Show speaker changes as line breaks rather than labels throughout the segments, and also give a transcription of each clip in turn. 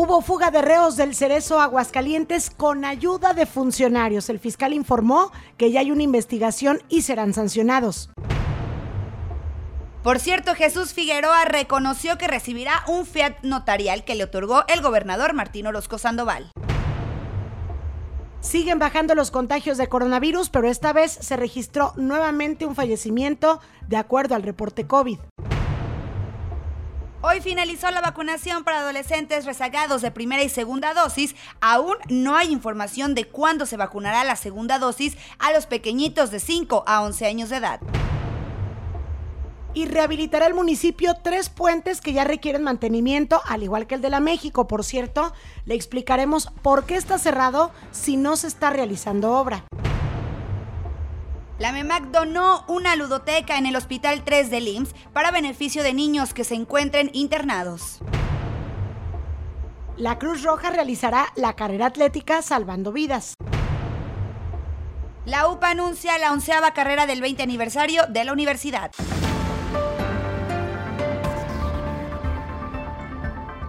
Hubo fuga de reos del Cerezo Aguascalientes con ayuda de funcionarios. El fiscal informó que ya hay una investigación y serán sancionados.
Por cierto, Jesús Figueroa reconoció que recibirá un fiat notarial que le otorgó el gobernador Martín Orozco Sandoval.
Siguen bajando los contagios de coronavirus, pero esta vez se registró nuevamente un fallecimiento de acuerdo al reporte COVID.
Hoy finalizó la vacunación para adolescentes rezagados de primera y segunda dosis. Aún no hay información de cuándo se vacunará la segunda dosis a los pequeñitos de 5 a 11 años de edad
y rehabilitará el municipio tres puentes que ya requieren mantenimiento, al igual que el de la México. Por cierto, le explicaremos por qué está cerrado si no se está realizando obra.
La MEMAC donó una ludoteca en el Hospital 3 de IMSS para beneficio de niños que se encuentren internados.
La Cruz Roja realizará la carrera atlética Salvando Vidas.
La UPA anuncia la onceava carrera del 20 aniversario de la universidad.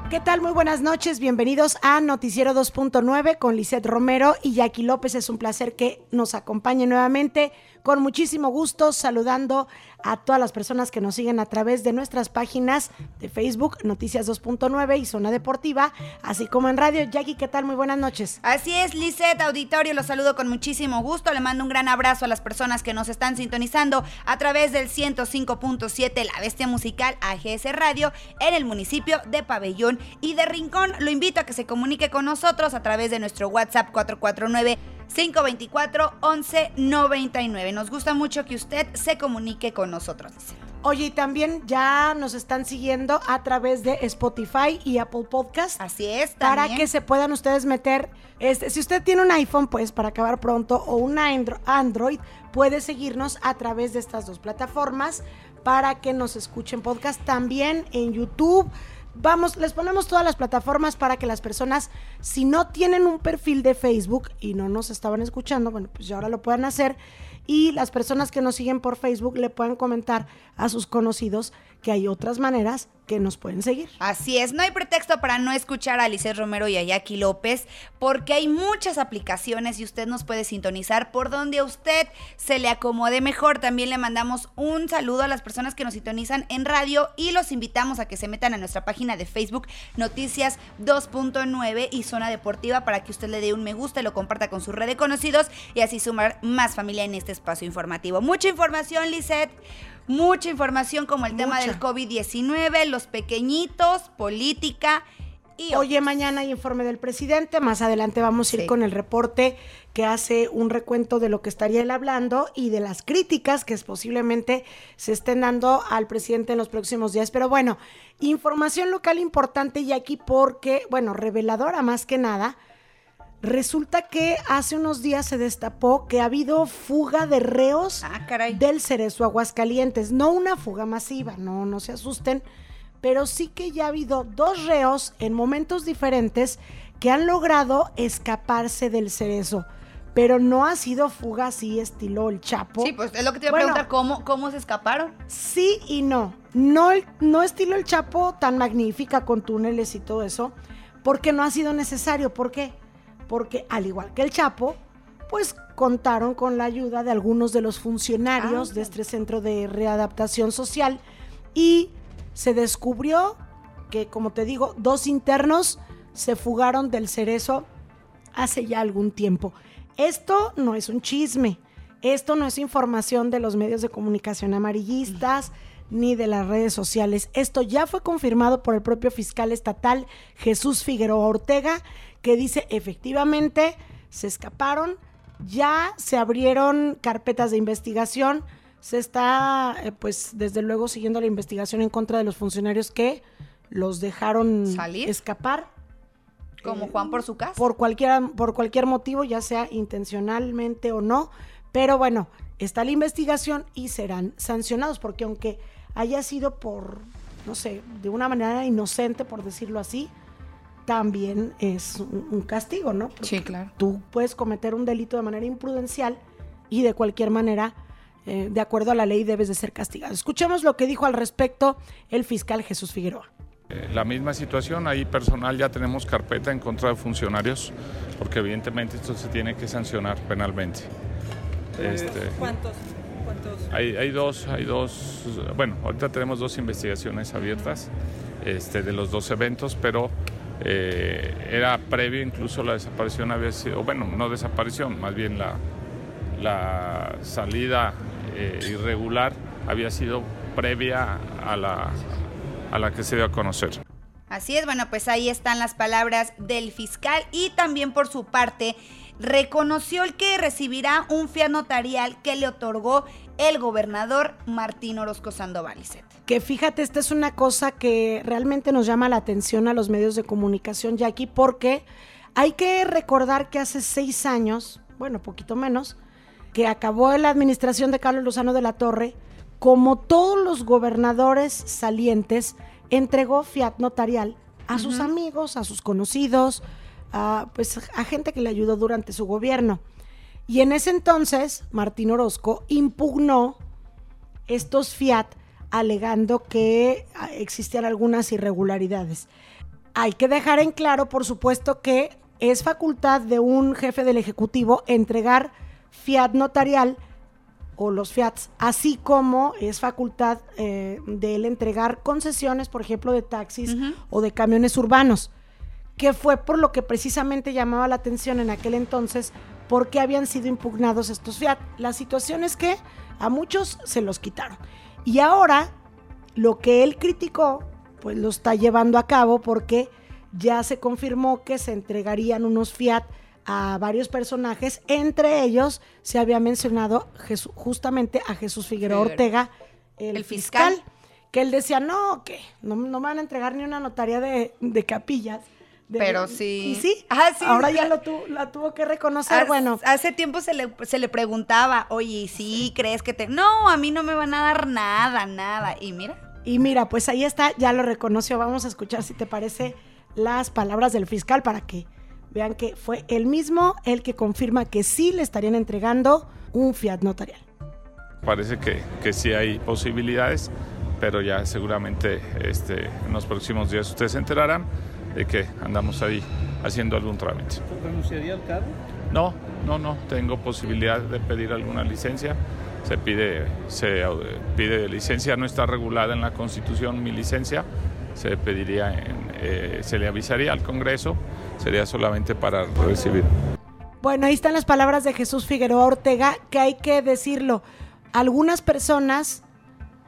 ¿Qué tal? Muy buenas noches. Bienvenidos a Noticiero 2.9 con Lisette Romero y Jackie López. Es un placer que nos acompañe nuevamente con muchísimo gusto saludando a todas las personas que nos siguen a través de nuestras páginas de Facebook, Noticias 2.9 y Zona Deportiva, así como en radio. Jackie, ¿qué tal? Muy buenas noches.
Así es, Lisette, auditorio, los saludo con muchísimo gusto. Le mando un gran abrazo a las personas que nos están sintonizando a través del 105.7 La Bestia Musical AGS Radio en el municipio de Pabellón y de Rincón. Lo invito a que se comunique con nosotros a través de nuestro WhatsApp 449 524 1199. Nos gusta mucho que usted se comunique con nosotros.
Oye, y también ya nos están siguiendo a través de Spotify y Apple Podcast.
Así es,
Para que se puedan ustedes meter, este, si usted tiene un iPhone, pues para acabar pronto, o un Android, puede seguirnos a través de estas dos plataformas para que nos escuchen podcast también en YouTube vamos, les ponemos todas las plataformas para que las personas, si no tienen un perfil de Facebook y no nos estaban escuchando, bueno, pues ya ahora lo puedan hacer y las personas que nos siguen por Facebook le pueden comentar a sus conocidos que hay otras maneras que nos pueden seguir.
Así es, no hay pretexto para no escuchar a Alice Romero y a Jackie López, porque hay muchas aplicaciones y usted nos puede sintonizar por donde a usted se le acomode mejor. También le mandamos un saludo a las personas que nos sintonizan en radio y los invitamos a que se metan a nuestra página de Facebook Noticias 2.9 y Zona Deportiva para que usted le dé un me gusta y lo comparta con su red de conocidos y así sumar más familia en este espacio informativo. Mucha información, Lisette mucha información como el tema del COVID-19, los pequeñitos, política.
Y Oye, mañana hay informe del presidente, más adelante vamos a ir con el reporte que hace un recuento de lo que estaría él hablando y de las críticas que posiblemente se estén dando al presidente en los próximos días. Pero bueno, información local importante y aquí porque, bueno, reveladora más que nada, Resulta que hace unos días se destapó que ha habido fuga de reos
ah,
del Cerezo Aguascalientes. No una fuga masiva, no, no se asusten, pero sí que ya ha habido dos reos en momentos diferentes que han logrado escaparse del Cerezo. Pero no ha sido fuga así estilo el Chapo.
Sí, pues es lo que te iba a preguntar, ¿cómo, ¿cómo se escaparon?
Sí y no. No, no estilo el Chapo tan magnífica con túneles y todo eso, porque no ha sido necesario. ¿Por qué? Porque al igual que el Chapo, pues contaron con la ayuda de algunos de los funcionarios ah, de este centro de readaptación social y se descubrió que, como te digo, dos internos se fugaron del cerezo hace ya algún tiempo. Esto no es un chisme, esto no es información de los medios de comunicación amarillistas ni de las redes sociales. Esto ya fue confirmado por el propio fiscal estatal Jesús Figueroa Ortega, que dice efectivamente se escaparon, ya se abrieron carpetas de investigación, se está eh, pues desde luego siguiendo la investigación en contra de los funcionarios que los dejaron escapar.
Como eh, Juan por su casa.
Por cualquier, por cualquier motivo, ya sea intencionalmente o no. Pero bueno, está la investigación y serán sancionados, porque aunque haya sido por, no sé, de una manera inocente, por decirlo así, también es un, castigo, ¿no?
sí, claro.
Tú puedes cometer un delito de manera imprudencial y de cualquier manera, eh, de acuerdo a la ley, debes de ser castigado. Escuchemos lo que dijo al respecto el fiscal Jesús Figueroa.
Eh, la misma situación, ahí personal ya tenemos carpeta en contra de funcionarios, porque evidentemente esto se tiene que sancionar penalmente.
Este, ¿Cuántos?
Hay, hay, dos, hay dos, bueno, ahorita tenemos dos investigaciones abiertas este, de los dos eventos, pero eh, era previo, incluso la desaparición había sido, bueno, no desaparición, más bien la, la salida eh, irregular había sido previa a la, a la que se dio a conocer.
Así es, bueno, pues ahí están las palabras del fiscal y también por su parte reconoció el que recibirá un fiat notarial que le otorgó el gobernador Martín Orozco Sandoval.
Que fíjate, esta es una cosa que realmente nos llama la atención a los medios de comunicación, Jackie, porque hay que recordar que hace seis años, bueno, poquito menos, que acabó la administración de Carlos Lozano de la Torre, como todos los gobernadores salientes, entregó fiat notarial a sus amigos, a sus conocidos, a, pues, a gente que le ayudó durante su gobierno. Y en ese entonces, Martín Orozco impugnó estos fiat alegando que ah, existían algunas irregularidades. Hay que dejar en claro, por supuesto, que es facultad de un jefe del Ejecutivo entregar fiat notarial o los fiats, así como es facultad eh, de él entregar concesiones, por ejemplo, de taxis o de camiones urbanos, que fue por lo que precisamente llamaba la atención en aquel entonces, porque habían sido impugnados estos fiat. La situación es que a muchos se los quitaron. Y ahora, lo que él criticó, pues lo está llevando a cabo porque ya se confirmó que se entregarían unos fiat a varios personajes, entre ellos se había mencionado justamente a Jesús Figueroa Ortega, el, fiscal, que él decía, no, que no, me van a entregar ni una notaría de, capillas.
Pero sí.
Y sí, ah, sí ahora ya lo la tuvo que reconocer. bueno.
Hace tiempo se le, se le preguntaba, oye, ¿sí crees que te.? No, a mí no me van a dar nada, nada. Y mira.
Y mira, pues ahí está, ya lo reconoció. Vamos a escuchar si te parece las palabras del fiscal para que Vean que fue él mismo el que confirma que sí le estarían entregando un fiat notarial.
Parece que, que sí hay posibilidades, pero ya seguramente este, en los próximos días ustedes se enterarán de que andamos ahí haciendo algún trámite.
¿Renunciaría al cargo?
No, no, no, tengo posibilidad de pedir alguna licencia. Se pide, se pide licencia, no está regulada en la Constitución mi licencia, se pediría, eh, se le avisaría al Congreso sería solamente para recibir.
Bueno, ahí están las palabras de Jesús Figueroa Ortega, que hay que decirlo. Algunas personas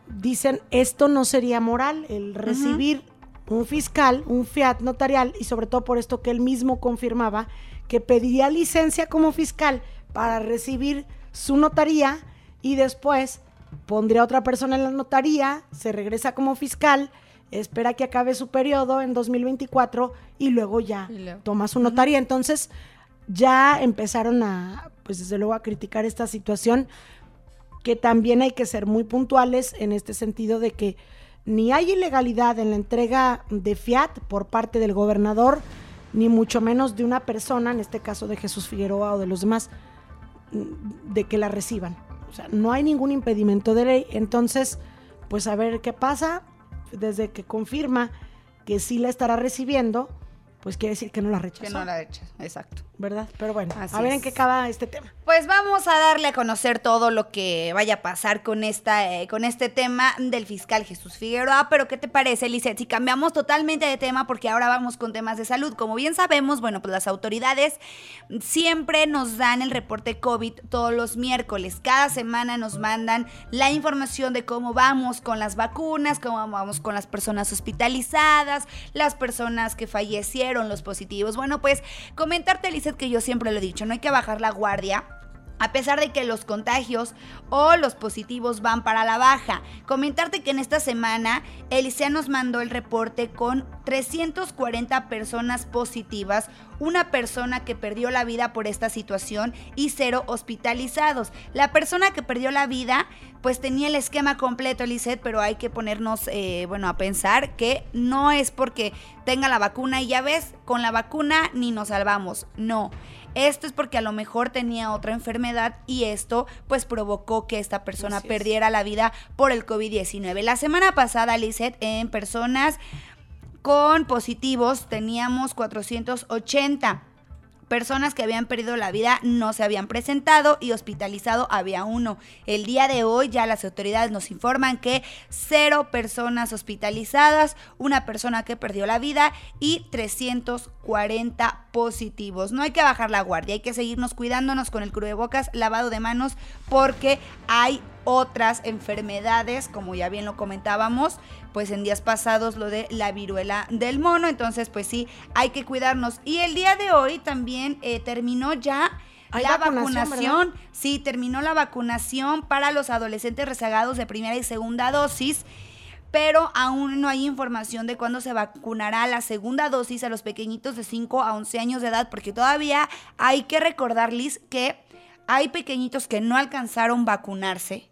dicen esto no sería moral, el recibir un fiscal, un fiat notarial, y sobre todo por esto que él mismo confirmaba, que pediría licencia como fiscal para recibir su notaría y después pondría otra persona en la notaría, se regresa como fiscal espera que acabe su periodo en 2024 y luego ya toma su notaría. Entonces ya empezaron a, pues desde luego a criticar esta situación, que también hay que ser muy puntuales en este sentido de que ni hay ilegalidad en la entrega de fiat por parte del gobernador, ni mucho menos de una persona, en este caso de Jesús Figueroa o de los demás, de que la reciban. O sea, no hay ningún impedimento de ley. Entonces, pues a ver qué pasa desde que confirma que sí la estará recibiendo, pues quiere decir que no la rechazó.
Que no la echa, exacto.
¿Verdad? Pero bueno, a ver en qué acaba este tema.
Pues vamos a darle a conocer todo lo que vaya a pasar con, esta, eh, con este tema del fiscal Jesús Figueroa. Pero ¿qué te parece, Lizeth? Si cambiamos totalmente de tema, porque ahora vamos con temas de salud. Como bien sabemos, bueno, pues las autoridades siempre nos dan el reporte COVID todos los miércoles. Cada semana nos mandan la información de cómo vamos con las vacunas, cómo vamos con las personas hospitalizadas, las personas que fallecieron, los positivos. Bueno, pues comentarte, Lizeth, que yo siempre lo he dicho, no hay que bajar la guardia. A pesar de que los contagios o los positivos van para la baja. Comentarte que en esta semana Elisea nos mandó el reporte con 340 personas positivas, una persona que perdió la vida por esta situación y cero hospitalizados. La persona que perdió la vida pues tenía el esquema completo, Eliseth, pero hay que ponernos, eh, bueno, a pensar que no es porque tenga la vacuna y ya ves, con la vacuna ni nos salvamos, no. Esto es porque a lo mejor tenía otra enfermedad y esto pues provocó que esta persona perdiera la vida por el COVID-19. La semana pasada, Lizeth, en personas con positivos teníamos 480 personas que habían perdido la vida no se habían presentado y hospitalizado había uno. El día de hoy ya las autoridades nos informan que cero personas hospitalizadas, una persona que perdió la vida y 340 positivos. No hay que bajar la guardia, hay que seguirnos cuidándonos con el bocas, lavado de manos, porque hay otras enfermedades, como ya bien lo comentábamos, pues en días pasados lo de la viruela del mono, entonces pues sí, hay que cuidarnos. Y el día de hoy también eh, terminó ya la vacunación, sí, terminó la vacunación para los adolescentes rezagados de primera y segunda dosis pero aún no hay información de cuándo se vacunará la segunda dosis a los pequeñitos de 5 a 11 años de edad, porque todavía hay que recordarles que hay pequeñitos que no alcanzaron vacunarse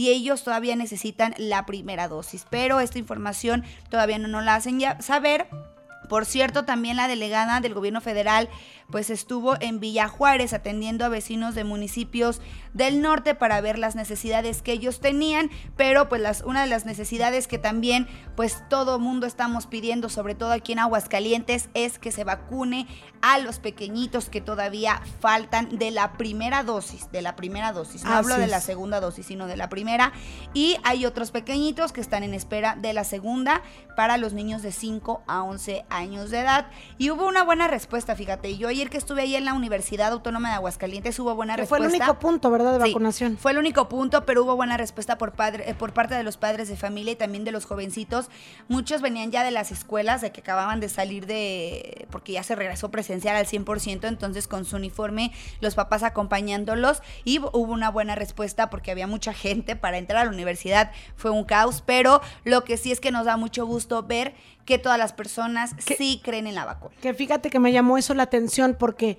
y ellos todavía necesitan la primera dosis. Pero esta información todavía no nos la hacen ya saber. Por cierto, también la delegada del gobierno federal pues estuvo en Villa Juárez atendiendo a vecinos de municipios del norte para ver las necesidades que ellos tenían, pero pues las, una de las necesidades que también pues todo mundo estamos pidiendo, sobre todo aquí en Aguascalientes, es que se vacune a los pequeñitos que todavía faltan de la primera dosis, de la primera dosis, no hablo de la segunda dosis, sino de la primera, y hay otros pequeñitos que están en espera de la segunda para los niños de 5 a 11 años de edad, y hubo una buena respuesta, fíjate, yo ayer que estuve ahí en la Universidad Autónoma de Aguascalientes hubo buena respuesta.
Fue el único punto, ¿verdad? De vacunación.
Fue el único punto, pero hubo buena respuesta por, padre, eh, por parte de los padres de familia y también de los jovencitos. Muchos venían ya de las escuelas, de que acababan de salir de, porque ya se regresó presencial al 100%, entonces con su uniforme, los papás acompañándolos y hubo una buena respuesta porque había mucha gente para entrar a la universidad. Fue un caos, pero lo que sí es que nos da mucho gusto ver que todas las personas sí creen en la vacuna.
Que fíjate que me llamó eso la atención porque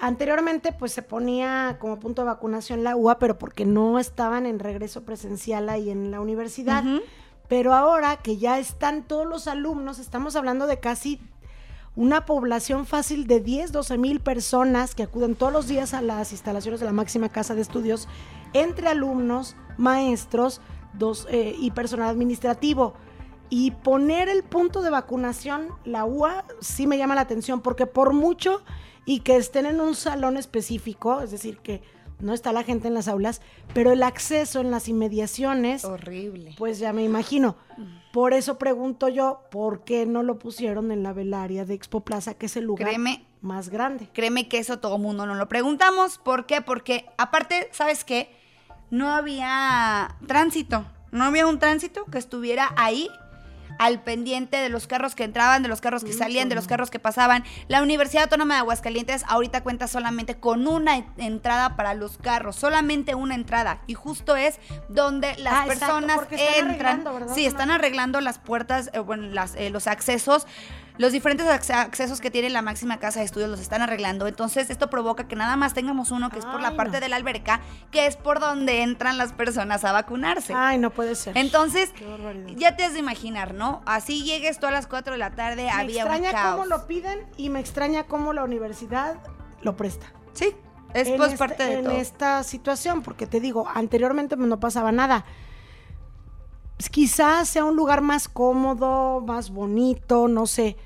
anteriormente pues se ponía como punto de vacunación la UA, pero porque no estaban en regreso presencial ahí en la universidad. Pero ahora que ya están todos los alumnos, estamos hablando de casi una población fácil de 10, 12 mil personas que acuden todos los días a las instalaciones de la máxima casa de estudios, entre alumnos, maestros dos, eh, y personal administrativo. Y poner el punto de vacunación, la UA, sí me llama la atención, porque por mucho y que estén en un salón específico, es decir, que no está la gente en las aulas, pero el acceso en las inmediaciones.
Horrible.
Pues ya me imagino. Por eso pregunto yo, ¿por qué no lo pusieron en la velaria de Expo Plaza, que es el lugar más grande?
Créeme que eso todo mundo no lo preguntamos. ¿Por qué? Porque aparte, ¿sabes qué? No había tránsito. No había un tránsito que estuviera ahí al pendiente de los carros que entraban, de los carros que salían, de los carros que pasaban. La Universidad Autónoma de Aguascalientes ahorita cuenta solamente con una entrada para los carros, solamente una entrada. Y justo es donde las ah, personas entran. Sí, están arreglando las puertas, eh, bueno, las, eh, los accesos los diferentes accesos que tiene la máxima casa de estudios los están arreglando. Entonces, esto provoca que nada más tengamos uno que es por la parte de la alberca, que es por donde entran las personas a vacunarse.
Ay, no puede ser.
Entonces, ya te has de imaginar, ¿no? Así llegues tú a las 4 de la tarde, me había un caos.
Me extraña cómo lo piden y me extraña cómo la universidad lo presta.
Sí, es pues parte de
en esta situación, porque te digo, anteriormente no pasaba nada quizás sea un lugar más cómodo, más bonito, no sé.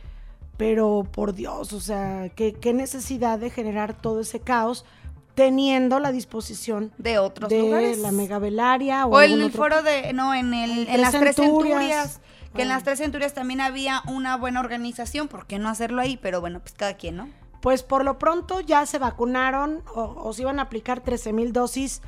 Pero por Dios, o sea, ¿qué, necesidad de generar todo ese caos teniendo la disposición
de otros
de
lugares.
la megavelaria
o, o el foro de no en el en, las tres centurias, que en las tres centurias también había una buena organización, ¿por qué no hacerlo ahí? Pero bueno, pues cada quien, ¿no?
Pues por lo pronto ya se vacunaron o, o se iban a aplicar 13 mil dosis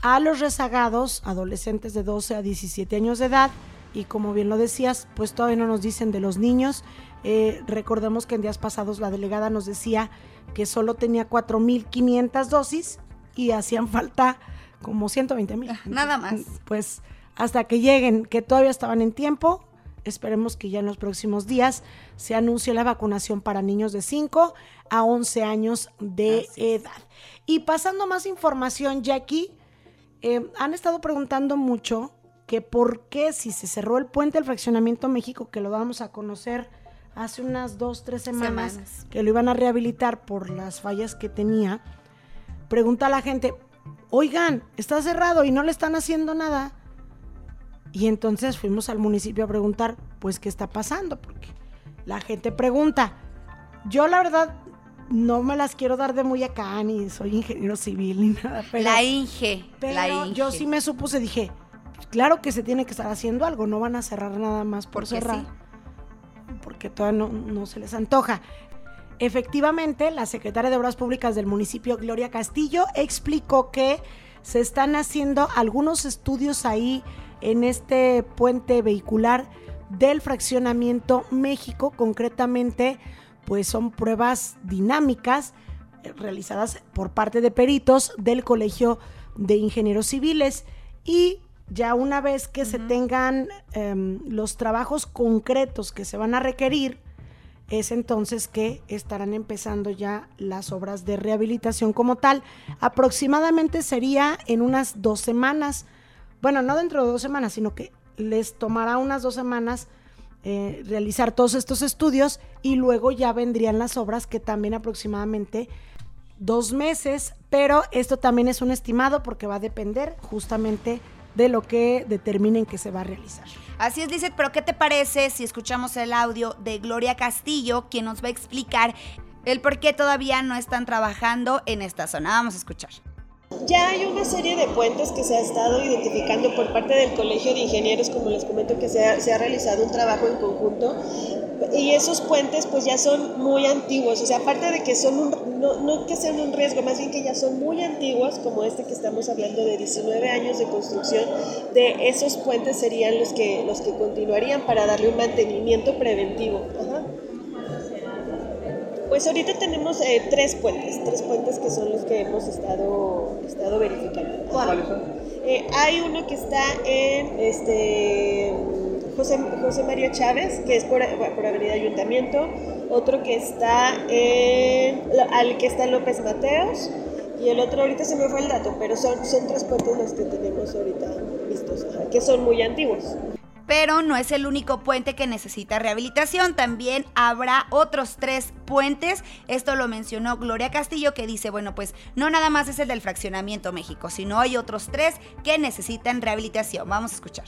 a los rezagados, adolescentes de 12 a 17 años de edad, y como bien lo decías, pues todavía no nos dicen de los niños. Eh, recordemos que en días pasados la delegada nos decía que solo tenía 4.500 dosis y hacían falta como 120 mil.
Nada más.
Pues hasta que lleguen, que todavía estaban en tiempo, esperemos que ya en los próximos días se anuncie la vacunación para niños de 5 a 11 años de edad. Y pasando más información, Jackie, eh, han estado preguntando mucho que por qué si se cerró el puente del fraccionamiento México, que lo vamos a conocer hace unas dos, tres semanas, que lo iban a rehabilitar por las fallas que tenía, pregunta a la gente, oigan, está cerrado y no le están haciendo nada. Y entonces fuimos al municipio a preguntar, pues, ¿qué está pasando? Porque la gente pregunta. Yo la verdad no me las quiero dar de muy acá, ni soy ingeniero civil ni nada.
la Inge,
pero
la Inge.
yo sí me supuse, dije, claro que se tiene que estar haciendo algo, no van a cerrar nada más por cerrar. Porque todavía no, no se les antoja. Efectivamente, la secretaria de Obras Públicas del municipio, Gloria Castillo, explicó que se están haciendo algunos estudios ahí en este puente vehicular del fraccionamiento México, concretamente, pues son pruebas dinámicas eh, realizadas por parte de peritos del Colegio de Ingenieros Civiles y ya una vez que se tengan em, los trabajos concretos que se van a requerir, es entonces que estarán empezando ya las obras de rehabilitación como tal. Aproximadamente sería en unas dos semanas, bueno, no dentro de dos semanas, sino que les tomará unas dos semanas eh, realizar todos estos estudios y luego ya vendrían las obras que también aproximadamente dos meses, pero esto también es un estimado porque va a depender justamente de lo que determinen que se va a realizar.
Así es, dice, pero ¿qué te parece si escuchamos el audio de Gloria Castillo, quien nos va a explicar el por qué todavía no están trabajando en esta zona? Vamos a escuchar.
Ya hay una serie de puentes que se ha estado identificando por parte del Colegio de Ingenieros, como les comento que se ha, se ha realizado un trabajo en conjunto y esos puentes pues ya son muy antiguos, o sea, aparte de que son un, no, no, que sean un riesgo, más bien que ya son muy antiguos, como este que estamos hablando de 19 años de construcción, de esos puentes serían los que, los que continuarían para darle un mantenimiento preventivo. Pues ahorita tenemos eh, tres puentes, tres puentes que son los que hemos estado, estado verificando.
¿Cuáles son?
Eh, hay uno que está en este José, José María Chávez, que es por, por Avenida Ayuntamiento, otro que está en, al que está López Mateos, y el otro ahorita se me fue el dato, pero son, son tres puentes los que tenemos ahorita vistos, ajá, que son muy antiguos.
Pero no es el único puente que necesita rehabilitación, también habrá otros tres puentes. Esto lo mencionó Gloria Castillo, que dice, bueno, pues no nada más es el del fraccionamiento México, sino hay otros tres que necesitan rehabilitación. Vamos a escuchar.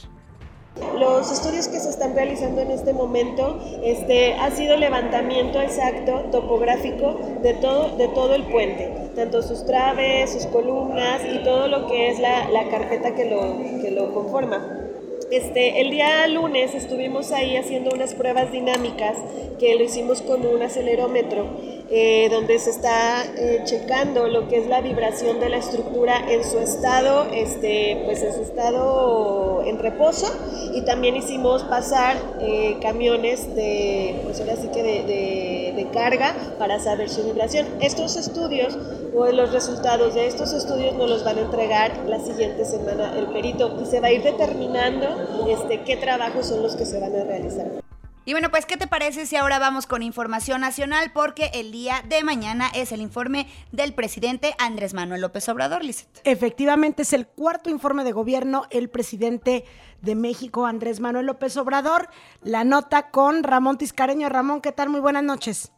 Los estudios que se están realizando en este momento este, ha sido levantamiento exacto topográfico de todo, de todo el puente, tanto sus traves, sus columnas y todo lo que es la, la carpeta que lo, que lo conforma. Este, el día lunes estuvimos ahí haciendo unas pruebas dinámicas que lo hicimos con un acelerómetro, eh, donde se está eh, checando lo que es la vibración de la estructura en su estado, este, pues en su estado en reposo, y también hicimos pasar eh, camiones de, pues ahora sí que de, de, de carga para saber su vibración. Estos estudios o los resultados de estos estudios nos los van a entregar la siguiente semana el perito y se va a ir determinando este, qué trabajos son los que se van a realizar.
Y bueno, pues, ¿qué te parece si ahora vamos con información nacional? Porque el día de mañana es el informe del presidente Andrés Manuel López Obrador, Lizeth.
Efectivamente, es el cuarto informe de gobierno. El presidente de México, Andrés Manuel López Obrador, la nota con Ramón Tiscareño. Ramón, ¿qué tal? Muy buenas noches.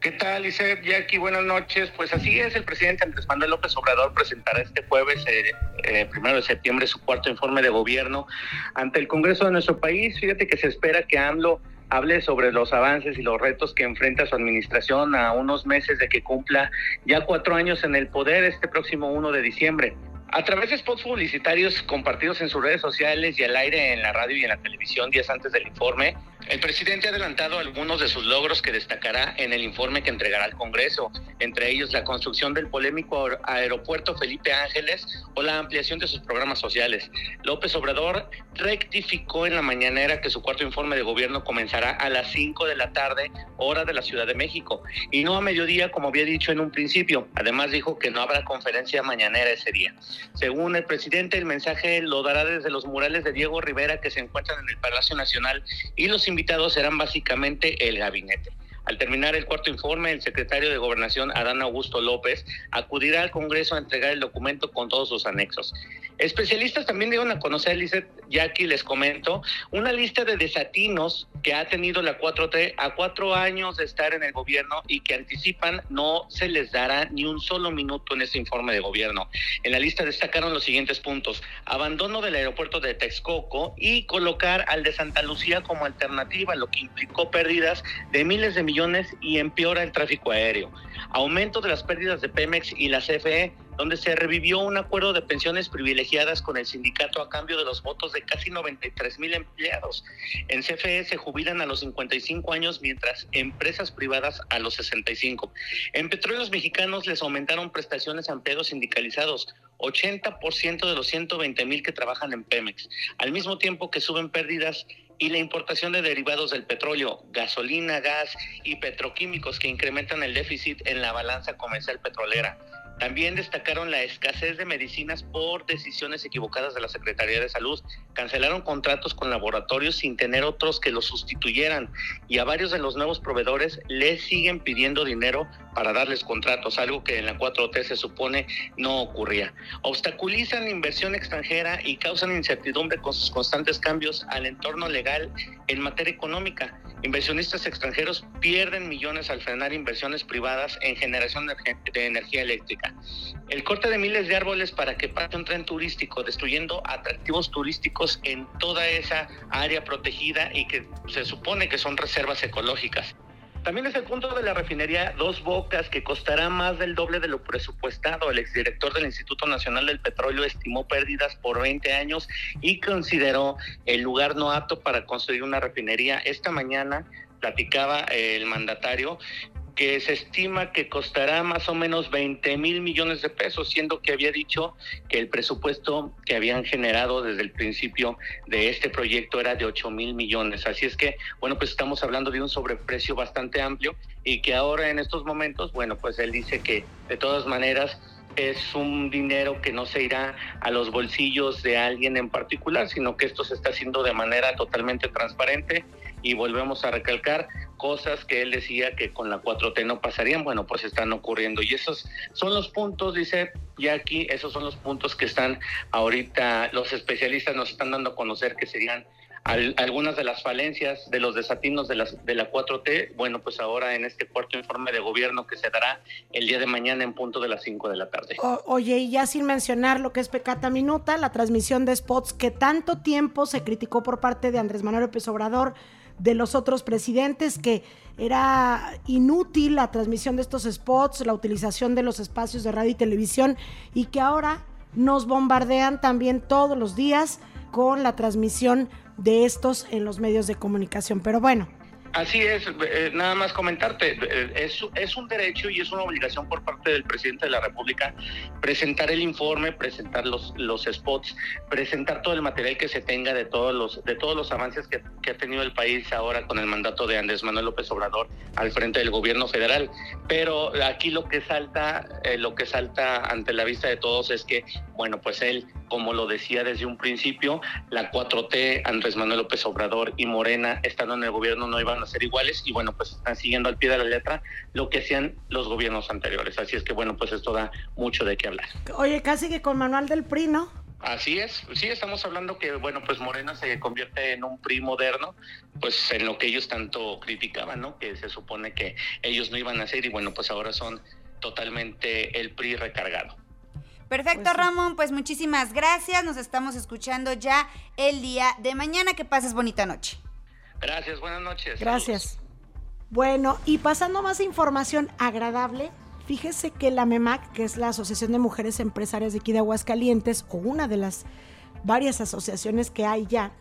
¿Qué tal, Isaac? Jackie, buenas noches. Pues así es, el presidente Andrés Manuel López Obrador presentará este jueves, eh, eh, primero de septiembre, su cuarto informe de gobierno ante el Congreso de nuestro país. Fíjate que se espera que AMLO hable sobre los avances y los retos que enfrenta su administración a unos meses de que cumpla ya cuatro años en el poder este próximo 1 de diciembre. A través de spots publicitarios compartidos en sus redes sociales y al aire en la radio y en la televisión días antes del informe, el presidente ha adelantado algunos de sus logros que destacará en el informe que entregará al Congreso, entre ellos la construcción del polémico aeropuerto Felipe Ángeles o la ampliación de sus programas sociales. López Obrador rectificó en la mañanera que su cuarto informe de gobierno comenzará a las 5 de la tarde, hora de la Ciudad de México, y no a mediodía como había dicho en un principio. Además dijo que no habrá conferencia mañanera ese día. Según el presidente, el mensaje lo dará desde los murales de Diego Rivera que se encuentran en el Palacio Nacional y los invitados serán básicamente el gabinete. Al terminar el cuarto informe, el secretario de Gobernación, Adán Augusto López, acudirá al Congreso a entregar el documento con todos sus anexos. Especialistas también dieron a conocer, Lizeth, ya aquí les comento, una lista de desatinos que ha tenido la 4T a cuatro años de estar en el gobierno y que anticipan no se les dará ni un solo minuto en ese informe de gobierno. En la lista destacaron los siguientes puntos. Abandono del aeropuerto de Texcoco y colocar al de Santa Lucía como alternativa, lo que implicó pérdidas de miles de millones y empeora el tráfico aéreo. Aumento de las pérdidas de Pemex y la CFE donde se revivió un acuerdo de pensiones privilegiadas con el sindicato a cambio de los votos de casi 93 mil empleados. En CFE se jubilan a los 55 años, mientras empresas privadas a los 65. En Petróleos Mexicanos les aumentaron prestaciones a empleados sindicalizados, 80% de los 120 mil que trabajan en Pemex, al mismo tiempo que suben pérdidas y la importación de derivados del petróleo, gasolina, gas y petroquímicos que incrementan el déficit en la balanza comercial petrolera. También destacaron la escasez de medicinas por decisiones equivocadas de la Secretaría de Salud. Cancelaron contratos con laboratorios sin tener otros que los sustituyeran y a varios de los nuevos proveedores les siguen pidiendo dinero para darles contratos, algo que en la 4T se supone no ocurría. Obstaculizan inversión extranjera y causan incertidumbre con sus constantes cambios al entorno legal en materia económica. Inversionistas extranjeros pierden millones al frenar inversiones privadas en generación de energía eléctrica. El corte de miles de árboles para que pase un tren turístico, destruyendo atractivos turísticos en toda esa área protegida y que se supone que son reservas ecológicas. También es el punto de la refinería Dos Bocas, que costará más del doble de lo presupuestado. El exdirector del Instituto Nacional del Petróleo estimó pérdidas por 20 años y consideró el lugar no apto para construir una refinería. Esta mañana platicaba el mandatario que se estima que costará más o menos 20 mil millones de pesos, siendo que había dicho que el presupuesto que habían generado desde el principio de este proyecto era de 8 mil millones. Así es que, bueno, pues estamos hablando de un sobreprecio bastante amplio y que ahora en estos momentos, bueno, pues él dice que de todas maneras es un dinero que no se irá a los bolsillos de alguien en particular, sino que esto se está haciendo de manera totalmente transparente y volvemos a recalcar cosas que él decía que con la 4T no pasarían, bueno, pues están ocurriendo. Y esos son los puntos, dice aquí esos son los puntos que están ahorita, los especialistas nos están dando a conocer que serían algunas de las falencias de los desatinos de, las, de la 4T, bueno, pues ahora en este cuarto informe de gobierno que se dará el día de mañana en punto de las 5 de la tarde.
oye, y ya sin mencionar lo que es Pecata Minuta, la transmisión de spots que tanto tiempo se criticó por parte de Andrés Manuel López Obrador, de los otros presidentes, que era inútil la transmisión de estos spots, la utilización de los espacios de radio y televisión, y que ahora nos bombardean también todos los días con la transmisión de estos en los medios de comunicación. Pero bueno,
Así es, eh, nada más comentarte, eh, es, un derecho y es una obligación por parte del presidente de la República presentar el informe, presentar los, los spots, presentar todo el material que se tenga de todos los, de todos los avances que, que ha tenido el país ahora con el mandato de Andrés Manuel López Obrador al frente del gobierno federal. Pero aquí lo que salta, eh, lo que salta ante la vista de todos es que, bueno, pues él, como lo decía desde un principio, la 4T, Andrés Manuel López Obrador y Morena, estando en el gobierno, no iban a ser iguales y bueno, pues están siguiendo al pie de la letra lo que hacían los gobiernos anteriores. Así es que bueno, pues esto da mucho de qué hablar.
Oye, casi que con manual del PRI, ¿no?
Así es, sí, estamos hablando que, bueno, pues Morena se convierte en un PRI moderno, pues en lo que ellos tanto criticaban, ¿no? Que se supone que ellos no iban a hacer y bueno, pues ahora son totalmente el PRI recargado.
Perfecto, pues Ramón, pues muchísimas gracias, nos estamos escuchando ya el día de mañana, que pases bonita noche.
Gracias, buenas noches.
Gracias. Bueno, y pasando más información agradable, fíjese que la MEMAC, que es la Asociación de Mujeres Empresarias de aquí de Aguascalientes, o una de las varias asociaciones que hay ya,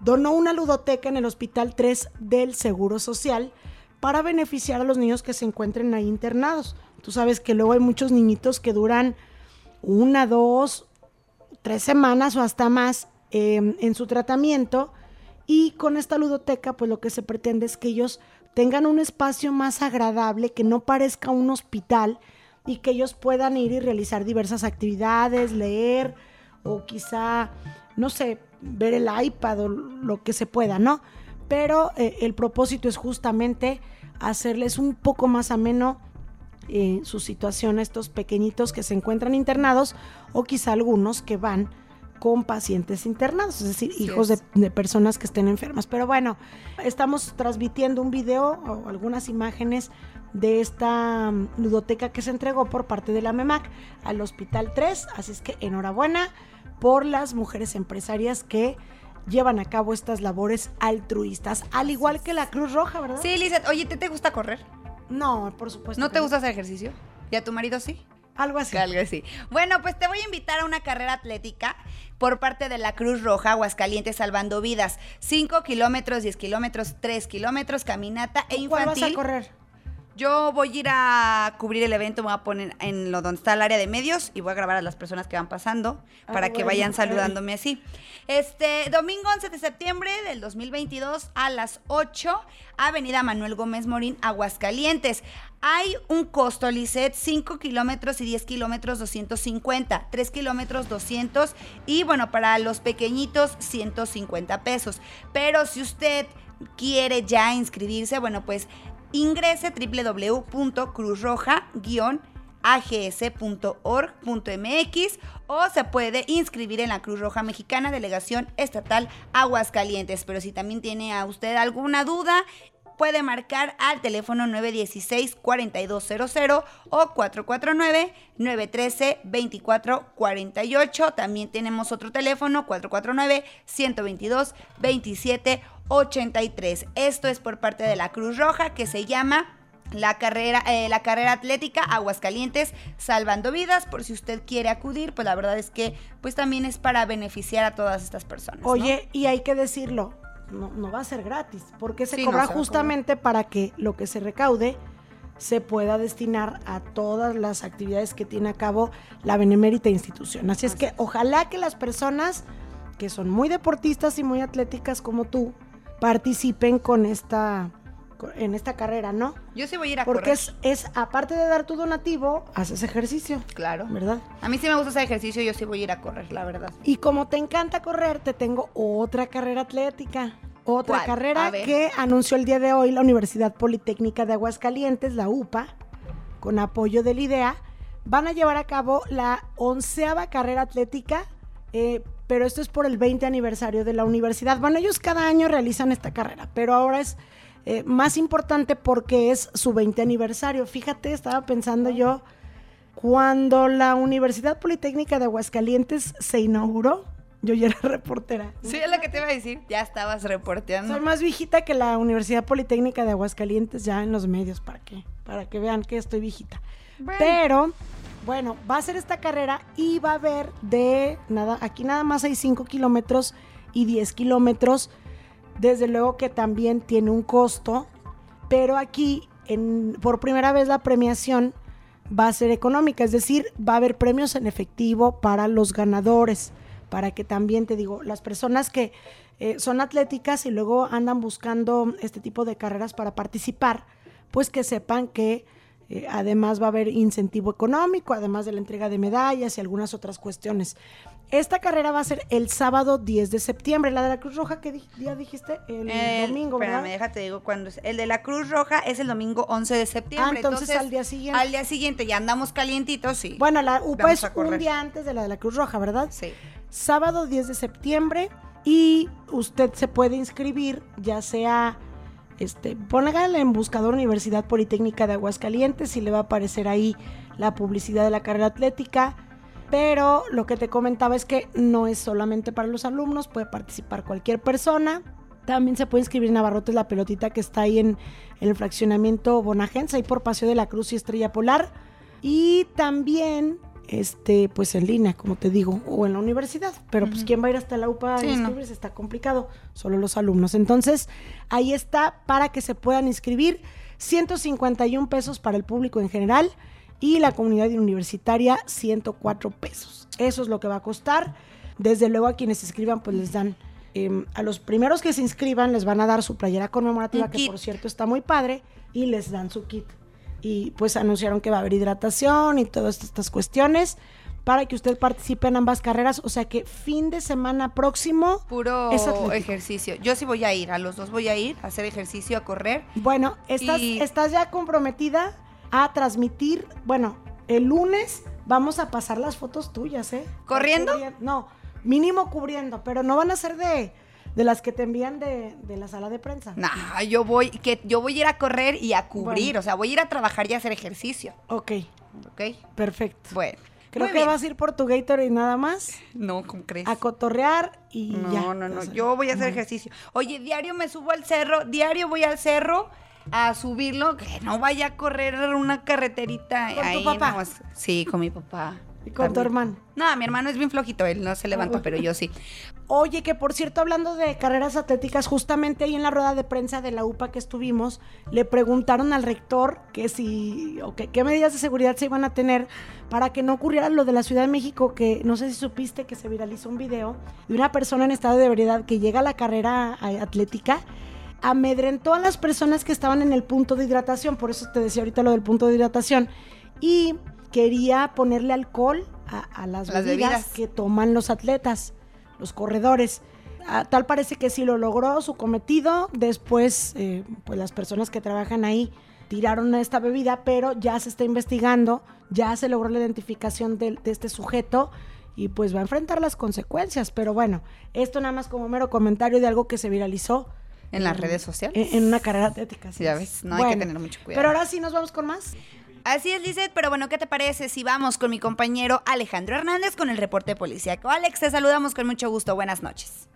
donó una ludoteca en el Hospital 3 del Seguro Social para beneficiar a los niños que se encuentren ahí internados. Tú sabes que luego hay muchos niñitos que duran una, dos, tres semanas o hasta más eh, en su tratamiento y con esta ludoteca, pues lo que se pretende es que ellos tengan un espacio más agradable, que no parezca un hospital y que ellos puedan ir y realizar diversas actividades, leer o quizá, no sé, ver el iPad o lo que se pueda, ¿no? Pero eh, el propósito es justamente hacerles un poco más ameno eh, su situación a estos pequeñitos que se encuentran internados o quizá algunos que van con pacientes internados, es decir, hijos de, de, personas que estén enfermas. Pero bueno, estamos transmitiendo un video o algunas imágenes de esta mm, ludoteca que se entregó por parte de la MEMAC al Hospital 3. Así es que enhorabuena por las mujeres empresarias que llevan a cabo estas labores altruistas, al igual que la Cruz Roja, ¿verdad?
Sí, Lizeth, oye, ¿te, te gusta correr?
No, por supuesto.
¿No te gusta hacer ejercicio? ¿Y a tu marido sí?
Algo así.
Algo así. Bueno, pues te voy a invitar a una carrera atlética por parte de la Cruz Roja, Aguascalientes, salvando vidas. 5 kilómetros, 10 kilómetros, 3 kilómetros, caminata e infantil.
¿Cuál vas a correr?
Yo voy a ir a cubrir el evento, me voy a poner en lo donde está el área de medios y voy a grabar a las personas que van pasando
Ah,
para que vayan saludándome así. Este domingo 11 de septiembre del 2022 a las 8, Avenida Manuel Gómez Morín, Aguascalientes. Hay un costo, Lisset, 5 kilómetros y 10 kilómetros 250, 3 kilómetros 200 y bueno, para los pequeñitos 150 pesos. Pero si usted quiere ya inscribirse, bueno, pues ingrese www.cruzroja-ags.org.mx o se puede inscribir en la Cruz Roja Mexicana Delegación Estatal Aguascalientes. Pero si también tiene a usted alguna duda, puede marcar al teléfono 916-4200 o 449-913-2448. También tenemos otro teléfono 449-122-2783. Esto es por parte de la Cruz Roja que se llama la carrera, eh, la carrera atlética Aguascalientes Salvando Vidas. Por si usted quiere acudir, pues la verdad es que pues también es para beneficiar a todas estas personas. ¿no?
Oye, y hay que decirlo, no, no va a ser gratis, porque se
Sí, no
cobra
se
justamente para que lo que se recaude se pueda destinar a todas las actividades que tiene a cabo la benemérita institución. Así es que ojalá que las personas que son muy deportistas y muy atléticas como tú participen con esta en esta carrera, ¿no?
Yo sí voy a ir a
Porque
correr.
es, es aparte de dar tu donativo, haces ejercicio,
Claro.
¿verdad?
A mí sí me gusta hacer ejercicio, yo sí voy a ir a correr, la verdad.
Y como te encanta correr, te tengo otra carrera atlética. Otra
¿Cuál?
carrera que anunció el día de hoy la Universidad Politécnica de Aguascalientes, la UPA, con apoyo del IDEA. Van a llevar a cabo la onceava carrera atlética, eh, pero esto es por el 20 aniversario de la universidad. Bueno, ellos cada año realizan esta carrera, pero ahora es eh, más importante porque es su 20 aniversario. Fíjate, estaba pensando yo, cuando la Universidad Politécnica de Aguascalientes se inauguró, yo ya era reportera.
Sí, es lo que te iba a decir. Ya estabas reporteando.
Soy más viejita que la Universidad Politécnica de Aguascalientes ya en los medios, ¿para qué? Para que vean que estoy viejita.
Bueno.
Pero, bueno, va a ser esta carrera y va a haber de nada, aquí nada más hay 5 kilómetros y 10 kilómetros. Desde luego que también tiene un costo, pero aquí en, por primera vez la premiación va a ser económica, es decir, va a haber premios en efectivo para los ganadores, para que también te digo, las personas que eh, son atléticas y luego andan buscando este tipo de carreras para participar, pues que sepan que eh, además va a haber incentivo económico, además de la entrega de medallas y algunas otras cuestiones. Esta carrera va a ser el sábado 10 de septiembre. La de la Cruz Roja, ¿qué día dijiste? El,
El-
domingo, ¿verdad?
Espérame, déjate digo cuándo es. El de la Cruz Roja es el domingo 11 de septiembre.
Ah, entonces al día siguiente.
Al día siguiente ya andamos calientitos, sí.
Bueno, la UPA es un día antes de la de la Cruz Roja, ¿verdad?
Sí.
Sábado 10 de septiembre y usted se puede inscribir, ya sea, este, póngale en buscador Universidad Politécnica de Aguascalientes y le va a aparecer ahí la publicidad de la carrera atlética. Pero lo que te comentaba es que no es solamente para los alumnos, puede participar cualquier persona. También se puede inscribir en Abarrotes la pelotita que está ahí en, el fraccionamiento Bonagenza, ahí por Paseo de la Cruz y Estrella Polar. Y también, este, pues en línea, como te digo, o en la universidad. Pero pues, ¿quién va a ir hasta la UPA a
no.
inscribirse? Está complicado. Solo los alumnos. Entonces, ahí está para que se puedan inscribir. 151 pesos para el público en general y la comunidad universitaria 104 pesos. Eso es lo que va a costar. Desde luego a quienes se inscriban pues les dan, eh, a los primeros que se inscriban les van a dar su playera conmemorativa que por cierto está muy padre y les dan su kit. Y pues anunciaron que va a haber hidratación y todas estas cuestiones para que usted participe en ambas carreras. O sea que fin de semana próximo
Puro
es
ejercicio. Yo sí voy a ir, a los dos voy a ir a hacer ejercicio, a correr.
Bueno, estás,
Y-
estás ya comprometida a transmitir, bueno, el lunes vamos a pasar las fotos tuyas, ¿eh?
¿Corriendo?
Corri- No, mínimo cubriendo, pero no van a ser de, de las que te envían de, de la sala de prensa.
Nah, yo voy, que yo voy a ir a correr y a cubrir,
Bueno.
o sea, voy a ir a trabajar y a hacer ejercicio,
Ok,
¿ok?
perfecto.
Bueno.
Creo
muy
que
bien.
vas a ir por tu Gatorade nada más,
No, ¿cómo crees?
a cotorrear y
No,
ya.
no, no. Yo voy a hacer ejercicio. Oye, diario me subo al cerro, diario voy al cerro a subirlo, que no vaya a correr una carreterita
¿Con tu papá?
nomás. Sí, con mi papá.
¿Y con tu hermano?
No, mi hermano es bien flojito, él no se levanta, pero yo sí.
Oye, que por cierto, hablando de carreras atléticas, justamente ahí en la rueda de prensa de la UPA que estuvimos, le preguntaron al rector que si, o que, qué medidas de seguridad se iban a tener para que no ocurriera lo de la Ciudad de México, que no sé si supiste que se viralizó un video de una persona en estado de ebriedad que llega a la carrera atlética, amedrentó a las personas que estaban en el punto de hidratación, por eso te decía ahorita lo del punto de hidratación, y quería ponerle alcohol a, a las,
Las
bebidas,
bebidas.
que toman los atletas, los corredores. Ah, tal parece que sí lo logró su cometido. Después, eh, pues las personas que trabajan ahí tiraron esta bebida, pero ya se está investigando, ya se logró la identificación de, de este sujeto y pues va a enfrentar las consecuencias. Pero bueno, esto nada más como mero comentario de algo que se viralizó
En las redes sociales.
en, en una carrera atlética. así
Ya
es.
ves, no hay que tener mucho cuidado.
Pero ahora sí nos vamos con más.
Así es, Lizeth, pero bueno, ¿qué te parece si vamos con mi compañero Alejandro Hernández con el reporte policíaco? Alex, te saludamos con mucho gusto. Buenas noches.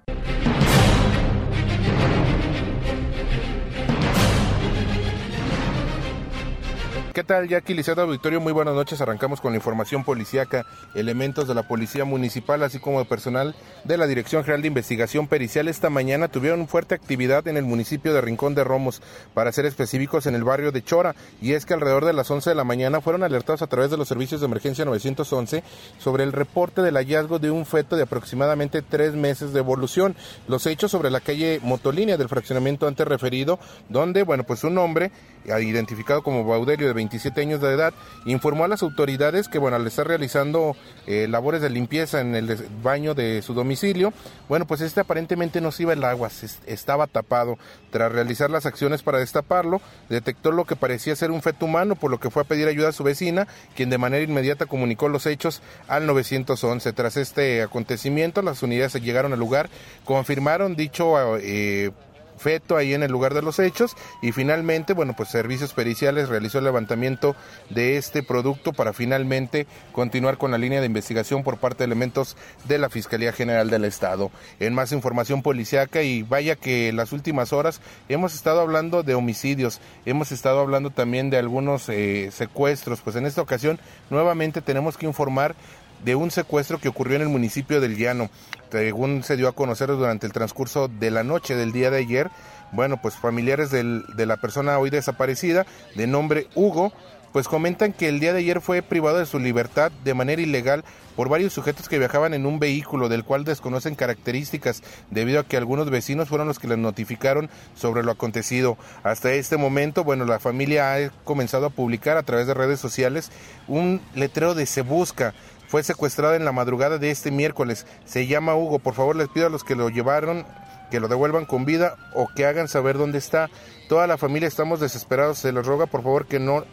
¿Qué tal, Jackie Liceo Auditorio? Muy buenas noches. Arrancamos con la información policíaca. Elementos de la Policía Municipal, así como de personal de la Dirección General de Investigación Pericial, esta mañana tuvieron fuerte actividad en el municipio de Rincón de Romos, para ser específicos en el barrio de Chora. Y es que alrededor de las 11 de la mañana fueron alertados a través de los servicios de emergencia 911 sobre el reporte del hallazgo de un feto de aproximadamente tres meses de evolución. Los hechos sobre la calle Motolínea del fraccionamiento antes referido, donde, bueno, pues un hombre identificado como Baudelio de 27 años de edad, informó a las autoridades que, bueno, al estar realizando eh, labores de limpieza en el baño de su domicilio, bueno, pues este aparentemente no se iba el agua, se est- estaba tapado. Tras realizar las acciones para destaparlo, detectó lo que parecía ser un feto humano, por lo que fue a pedir ayuda a su vecina, quien de manera inmediata comunicó los hechos al 911. Tras este acontecimiento, las unidades llegaron al lugar, confirmaron dicho eh, feto ahí en el lugar de los hechos y finalmente, bueno, pues Servicios Periciales realizó el levantamiento de este producto para finalmente continuar con la línea de investigación por parte de elementos de la Fiscalía General del Estado. En más información policiaca y vaya que las últimas horas hemos estado hablando de homicidios, hemos estado hablando también de algunos eh, secuestros, pues en esta ocasión nuevamente tenemos que informar de un secuestro que ocurrió en el municipio del Llano. Según se dio a conocer durante el transcurso de la noche del día de ayer, bueno, pues familiares de la persona hoy desaparecida, de nombre Hugo, pues comentan que el día de ayer fue privado de su libertad de manera ilegal por varios sujetos que viajaban en un vehículo del cual desconocen características debido a que algunos vecinos fueron los que les notificaron sobre lo acontecido. Hasta este momento, bueno, la familia ha comenzado a publicar a través de redes sociales un letrero de se busca fue secuestrado en la madrugada de este miércoles. Se llama Hugo. Por favor, les pido a los que lo llevaron que lo devuelvan con vida o que hagan saber dónde está. Toda la familia estamos desesperados. Se los roga, por favor, que no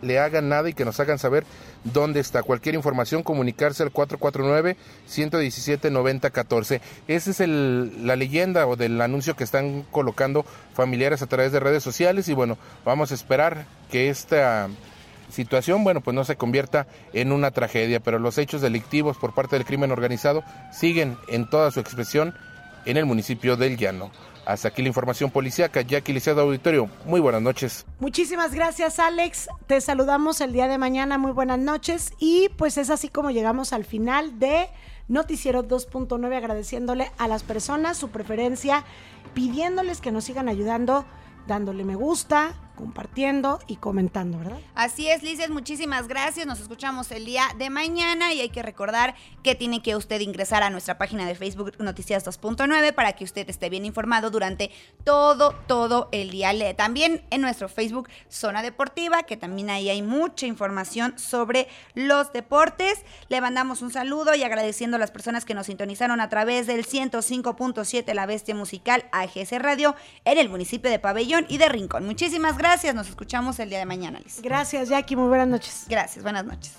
le hagan nada y que nos hagan saber dónde está. Cualquier información, comunicarse al 449-117-9014. Esa es el- la leyenda o del anuncio que están colocando familiares a través de redes sociales y bueno, vamos a esperar que esta situación, bueno, pues no se convierta en una tragedia, pero los hechos delictivos por parte del crimen organizado siguen en toda su expresión en el municipio del Llano. Hasta aquí la información policíaca. Jackie Liceo Auditorio, muy buenas noches.
Muchísimas gracias, Alex. Te saludamos el día de mañana. Muy buenas noches. Y pues es así como llegamos al final de Noticiero 2.9, agradeciéndole a las personas su preferencia, pidiéndoles que nos sigan ayudando, dándole me gusta, compartiendo y comentando, ¿verdad?
Así es, Lizeth, muchísimas gracias. Nos escuchamos el día de mañana y hay que recordar que tiene que usted ingresar a nuestra página de Facebook Noticias 2.9 para que usted esté bien informado durante todo, todo el día. También en nuestro Facebook Zona Deportiva, que también ahí hay mucha información sobre los deportes. Le mandamos un saludo y agradeciendo a las personas que nos sintonizaron a través del 105.7 La Bestia Musical AGS Radio en el municipio de Pabellón y de Rincón. Muchísimas gracias. Nos escuchamos el día de mañana, Liz.
Gracias, Jackie. Muy buenas noches.
Gracias, buenas noches.